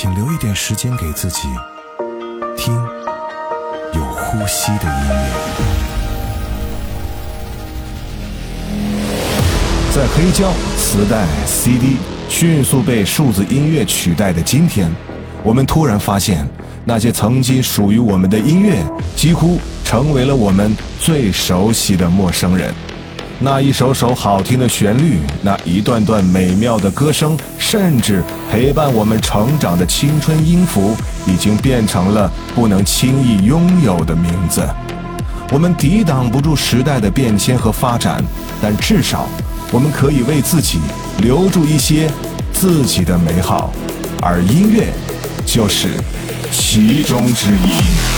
请留一点时间给自己，听有呼吸的音乐。在黑胶、磁带、CD 迅速被数字音乐取代的今天，我们突然发现，那些曾经属于我们的音乐，几乎成为了我们最熟悉的陌生人。那一首首好听的旋律，那一段段美妙的歌声，甚至陪伴我们成长的青春音符，已经变成了不能轻易拥有的名字。我们抵挡不住时代的变迁和发展，但至少我们可以为自己留住一些自己的美好，而音乐就是其中之一。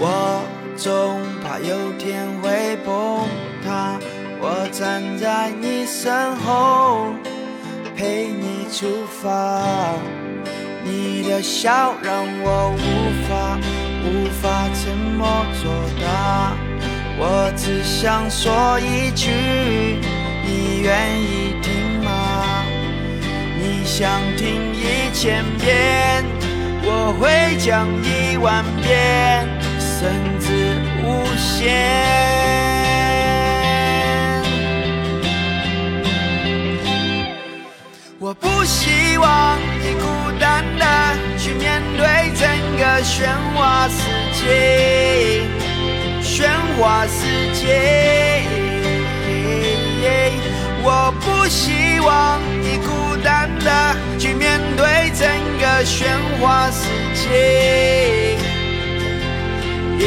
我总怕有天会崩塌我站在你身后陪你出发你的笑让我无法无法沉默作答我只想说一句你愿意听吗？你想听一千遍我会讲一万遍。甚至无限。我不希望你孤单的去面对整个喧哗世界，喧哗世界。我不希望你孤单的去面对整个喧哗世界。你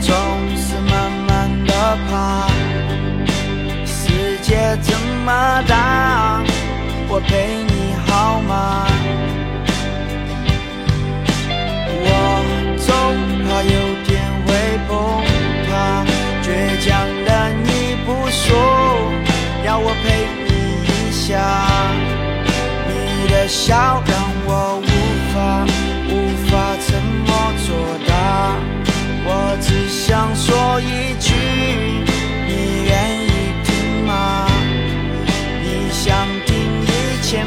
总是慢慢的爬，世界这么大，我陪你好吗？我总怕有天会崩塌，倔强的你不说，要我陪你一下，笑让我无法无法沉默作答。我只想说一句你愿意听吗？你想听一千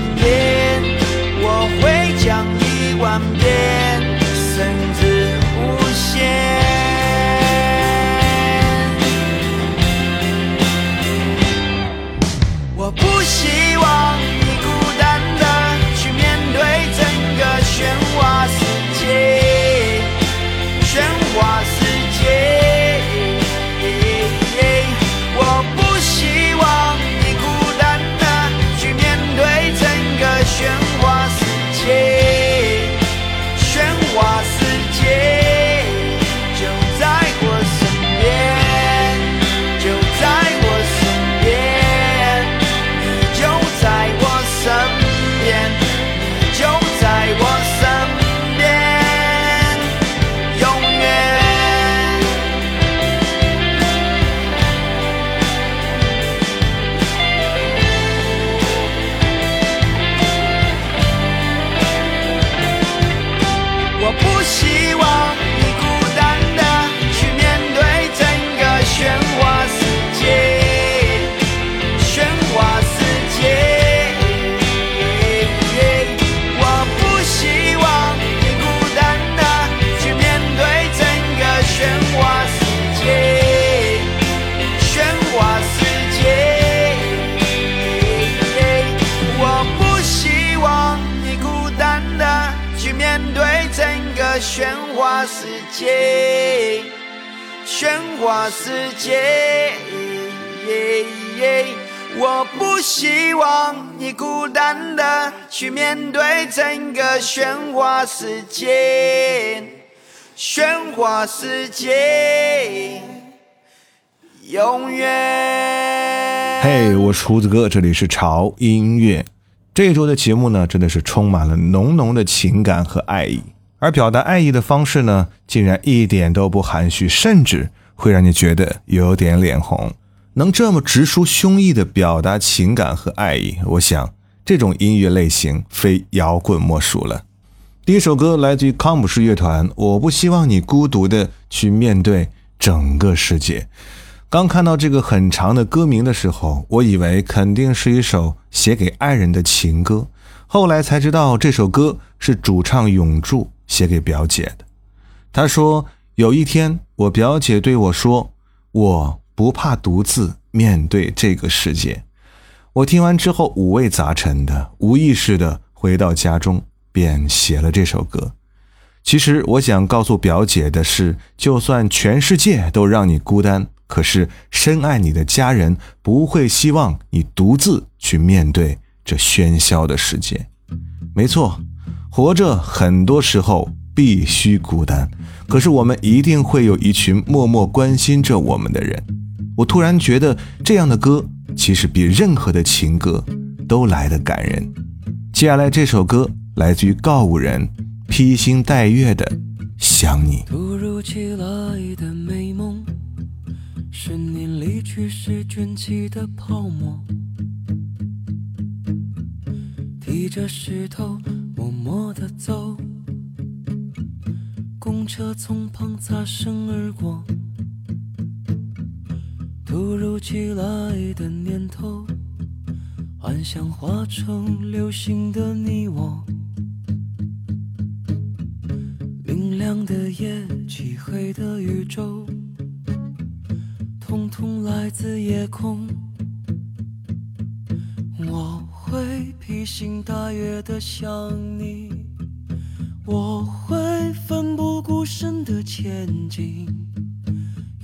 去面对整个喧哗世界，喧哗世界，永远。嘿，我是胡子哥，这里是潮音乐。这一周的节目呢，真的是充满了浓浓的情感和爱意，而表达爱意的方式呢，竟然一点都不含蓄，甚至会让你觉得有点脸红。能这么直抒胸臆的表达情感和爱意，我想这种音乐类型非摇滚莫属了。第一首歌来自于康姆士乐团，《我不希望你孤独地去面对整个世界》。刚看到这个很长的歌名的时候，我以为肯定是一首写给爱人的情歌，后来才知道这首歌是主唱永柱写给表姐的。他说：“有一天，我表姐对我说，我。”不怕独自面对这个世界。我听完之后五味杂陈的，无意识的回到家中，便写了这首歌。其实我想告诉表姐的是，就算全世界都让你孤单，可是深爱你的家人不会希望你独自去面对这喧嚣的世界。没错，活着很多时候必须孤单，可是我们一定会有一群默默关心着我们的人。我突然觉得，这样的歌其实比任何的情歌都来得感人。接下来这首歌来自于告五人，披星戴月的想你。突如其来的美梦，十年离去时卷起的泡沫，提着石头默默地走，公车从旁擦身而过。突如其来的念头，幻想化成流星的你我。明亮的夜，漆黑的宇宙，通通来自夜空。我会披星戴月的想你，我会奋不顾身的前进。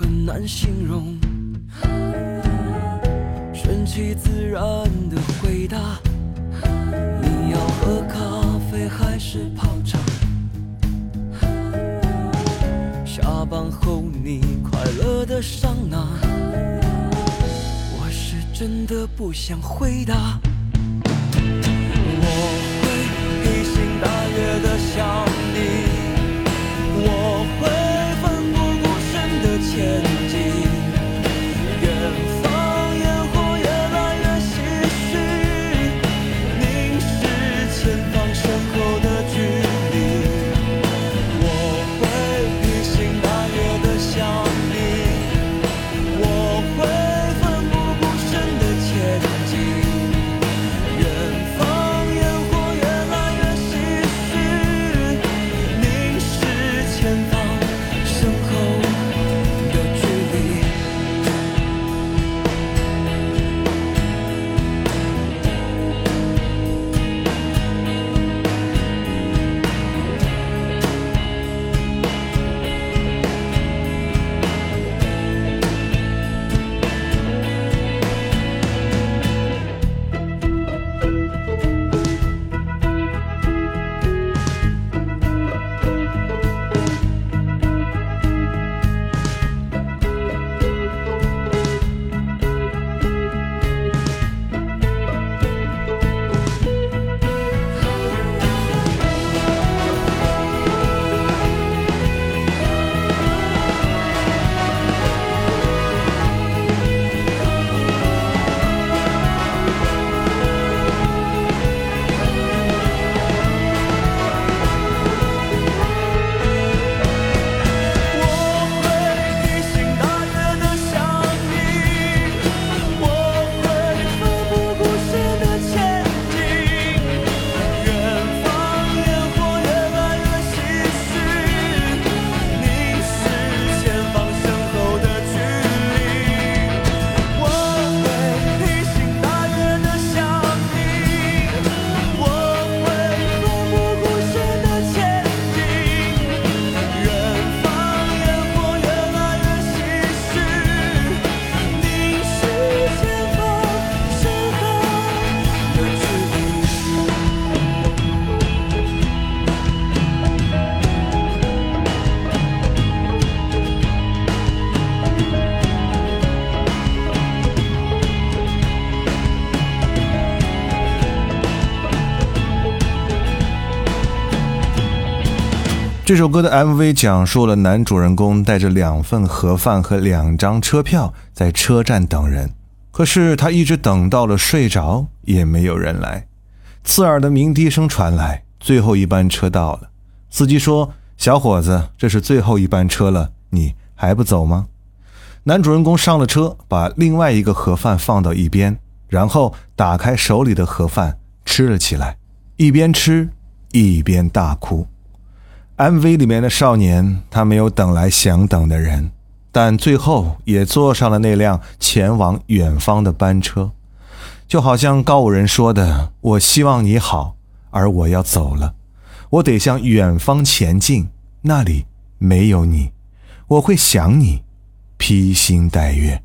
很难形容，顺其自然的回答。你要喝咖啡还是泡茶？下班后你快乐的上哪？我是真的不想回答，我会披星戴月的想。这首歌的 MV 讲述了男主人公带着两份盒饭和两张车票在车站等人，可是他一直等到了睡着也没有人来。刺耳的鸣笛声传来，最后一班车到了。司机说：“小伙子，这是最后一班车了，你还不走吗？”男主人公上了车，把另外一个盒饭放到一边，然后打开手里的盒饭吃了起来，一边吃一边大哭。MV 里面的少年，他没有等来想等的人，但最后也坐上了那辆前往远方的班车，就好像高武人说的：“我希望你好，而我要走了，我得向远方前进，那里没有你，我会想你，披星戴月。”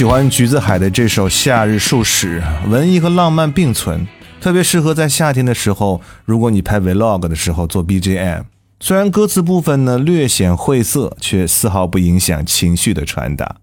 喜欢橘子海的这首《夏日数十》，文艺和浪漫并存，特别适合在夏天的时候，如果你拍 vlog 的时候做 BGM。虽然歌词部分呢略显晦涩，却丝毫不影响情绪的传达。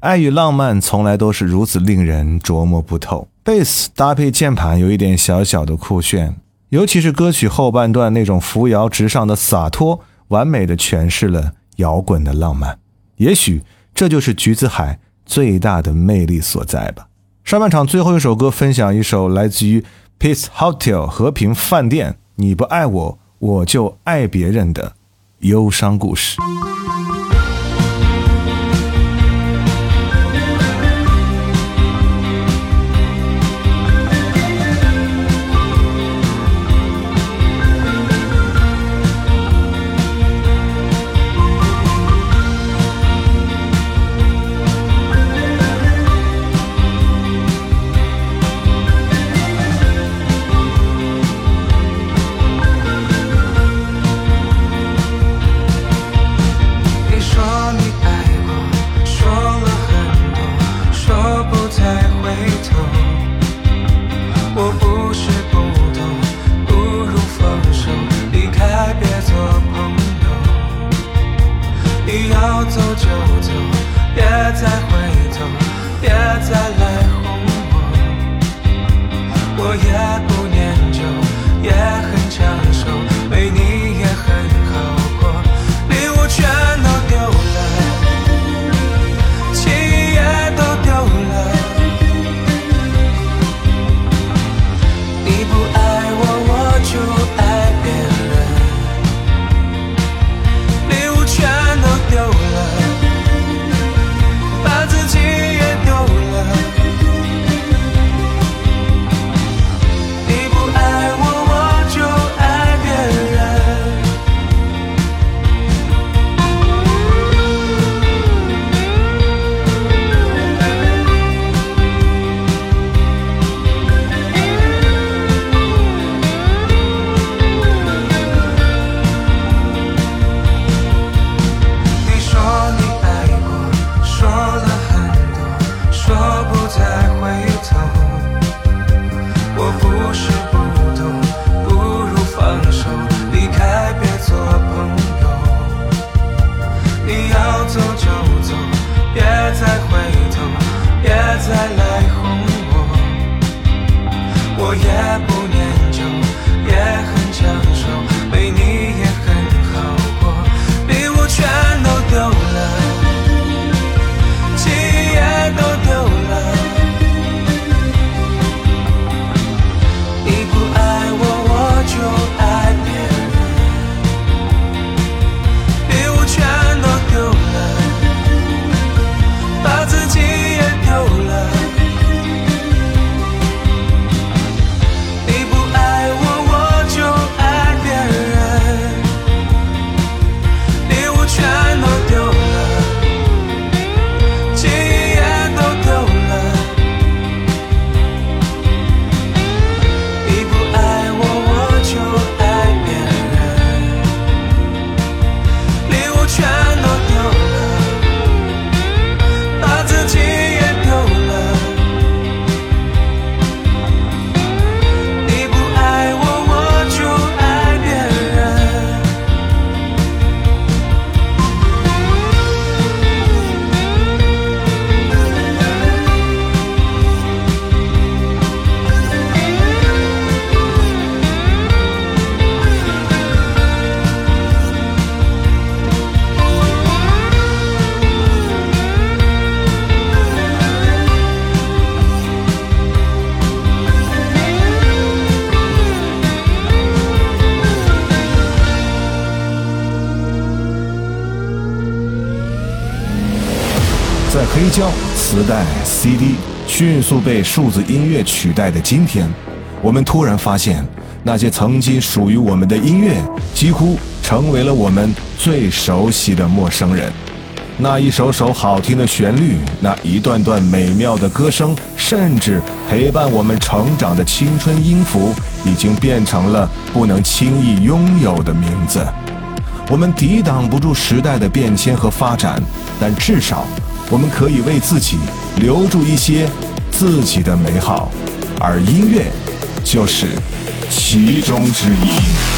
爱与浪漫从来都是如此令人琢磨不透。贝斯搭配键盘有一点小小的酷炫，尤其是歌曲后半段那种扶摇直上的洒脱，完美的诠释了摇滚的浪漫。也许这就是橘子海最大的魅力所在吧。上半场最后一首歌，分享一首来自于 Peace Hotel 和平饭店，你不爱我。我就爱别人的忧伤故事。磁带、CD 迅速被数字音乐取代的今天，我们突然发现，那些曾经属于我们的音乐，几乎成为了我们最熟悉的陌生人。那一首首好听的旋律，那一段段美妙的歌声，甚至陪伴我们成长的青春音符，已经变成了不能轻易拥有的名字。我们抵挡不住时代的变迁和发展，但至少。我们可以为自己留住一些自己的美好，而音乐就是其中之一。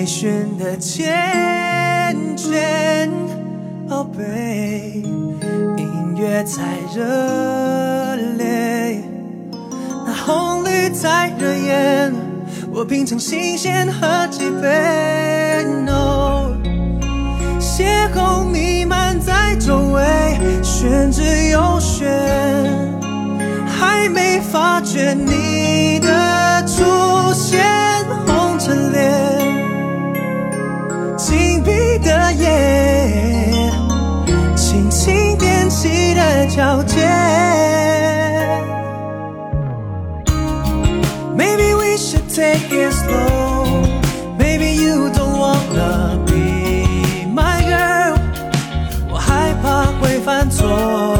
微醺的缱绻，哦贝，音乐在热烈，那红绿在惹眼，我品尝新鲜和几杯，no。邂逅弥漫在周围，玄之又玄，还没发觉你的出现，红着脸，闭的眼，轻轻踮起的脚尖。Maybe we should take it slow. Maybe you don't wanna be my girl. 我害怕会犯错。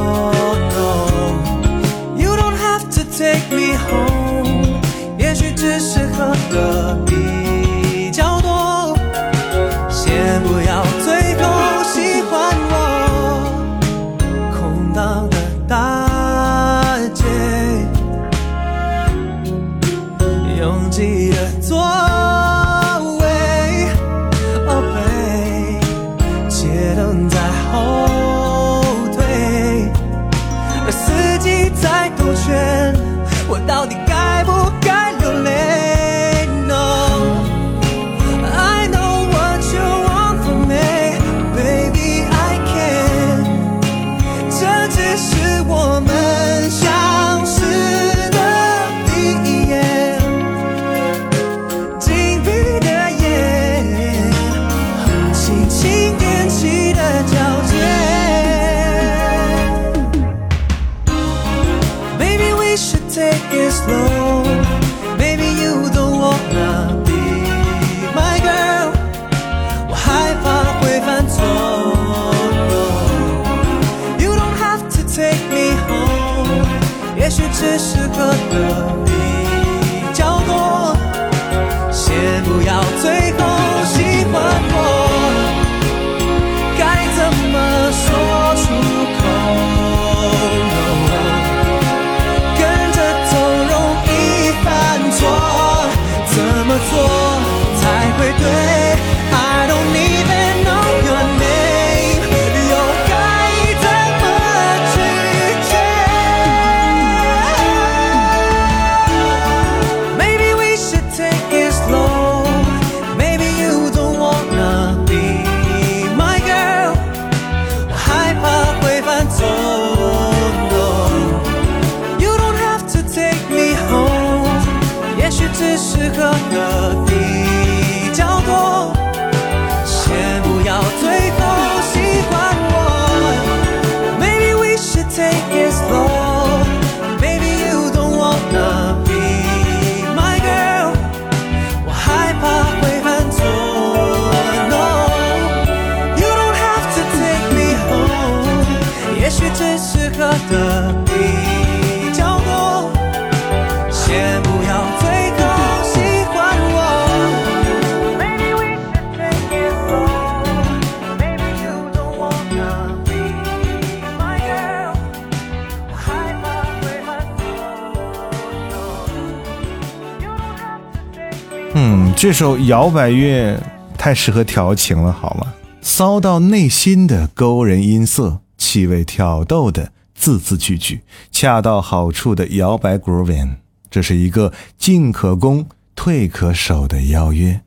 这首摇摆乐太适合调情了，好吗？骚到内心的勾人音色，气味挑逗的字字句句，恰到好处的摇摆 grooving，这是一个进可攻、退可守的邀约。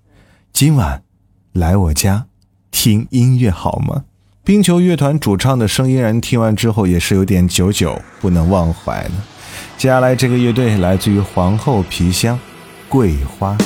今晚来我家听音乐好吗？冰球乐团主唱的声音，人听完之后也是有点久久不能忘怀呢。接下来这个乐队来自于皇后皮箱，桂花。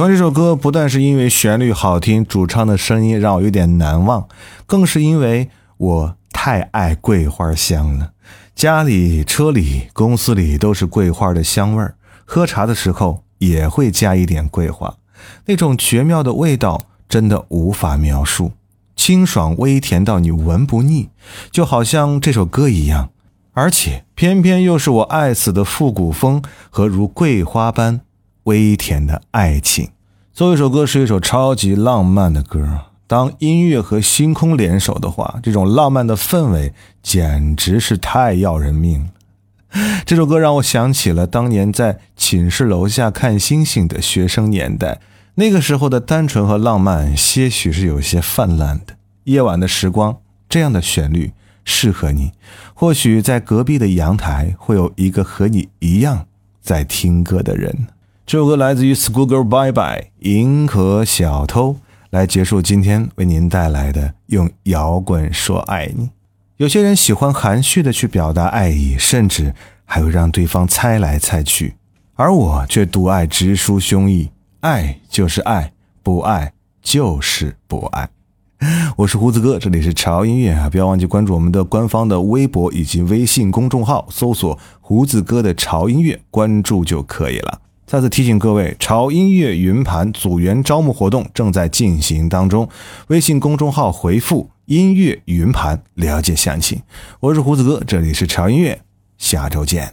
喜欢这首歌，不但是因为旋律好听，主唱的声音让我有点难忘，更是因为我太爱桂花香了。家里、车里、公司里都是桂花的香味儿，喝茶的时候也会加一点桂花，那种绝妙的味道真的无法描述，清爽微甜到你闻不腻，就好像这首歌一样。而且偏偏又是我爱死的复古风和如桂花般微甜的爱情。作为一首歌，是一首超级浪漫的歌。当音乐和星空联手的话，这种浪漫的氛围简直是太要人命。这首歌让我想起了当年在寝室楼下看星星的学生年代，那个时候的单纯和浪漫，些许是有些泛滥的。夜晚的时光，这样的旋律适合你。或许在隔壁的阳台，会有一个和你一样在听歌的人。这首歌来自于 Schoolgirl Bye Bye，银河小偷。来结束今天为您带来的用摇滚说爱你。有些人喜欢含蓄的去表达爱意，甚至还会让对方猜来猜去，而我却独爱直抒胸臆，爱就是爱，不爱就是不爱。我是胡子哥，这里是潮音乐啊，不要忘记关注我们的官方的微博以及微信公众号，搜索胡子哥的潮音乐，关注就可以了。再次提醒各位，潮音乐云盘组员招募活动正在进行当中，微信公众号回复“音乐云盘”了解详情。我是胡子哥，这里是潮音乐，下周见。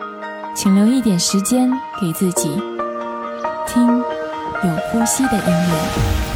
请留一点时间给自己，听有呼吸的音乐。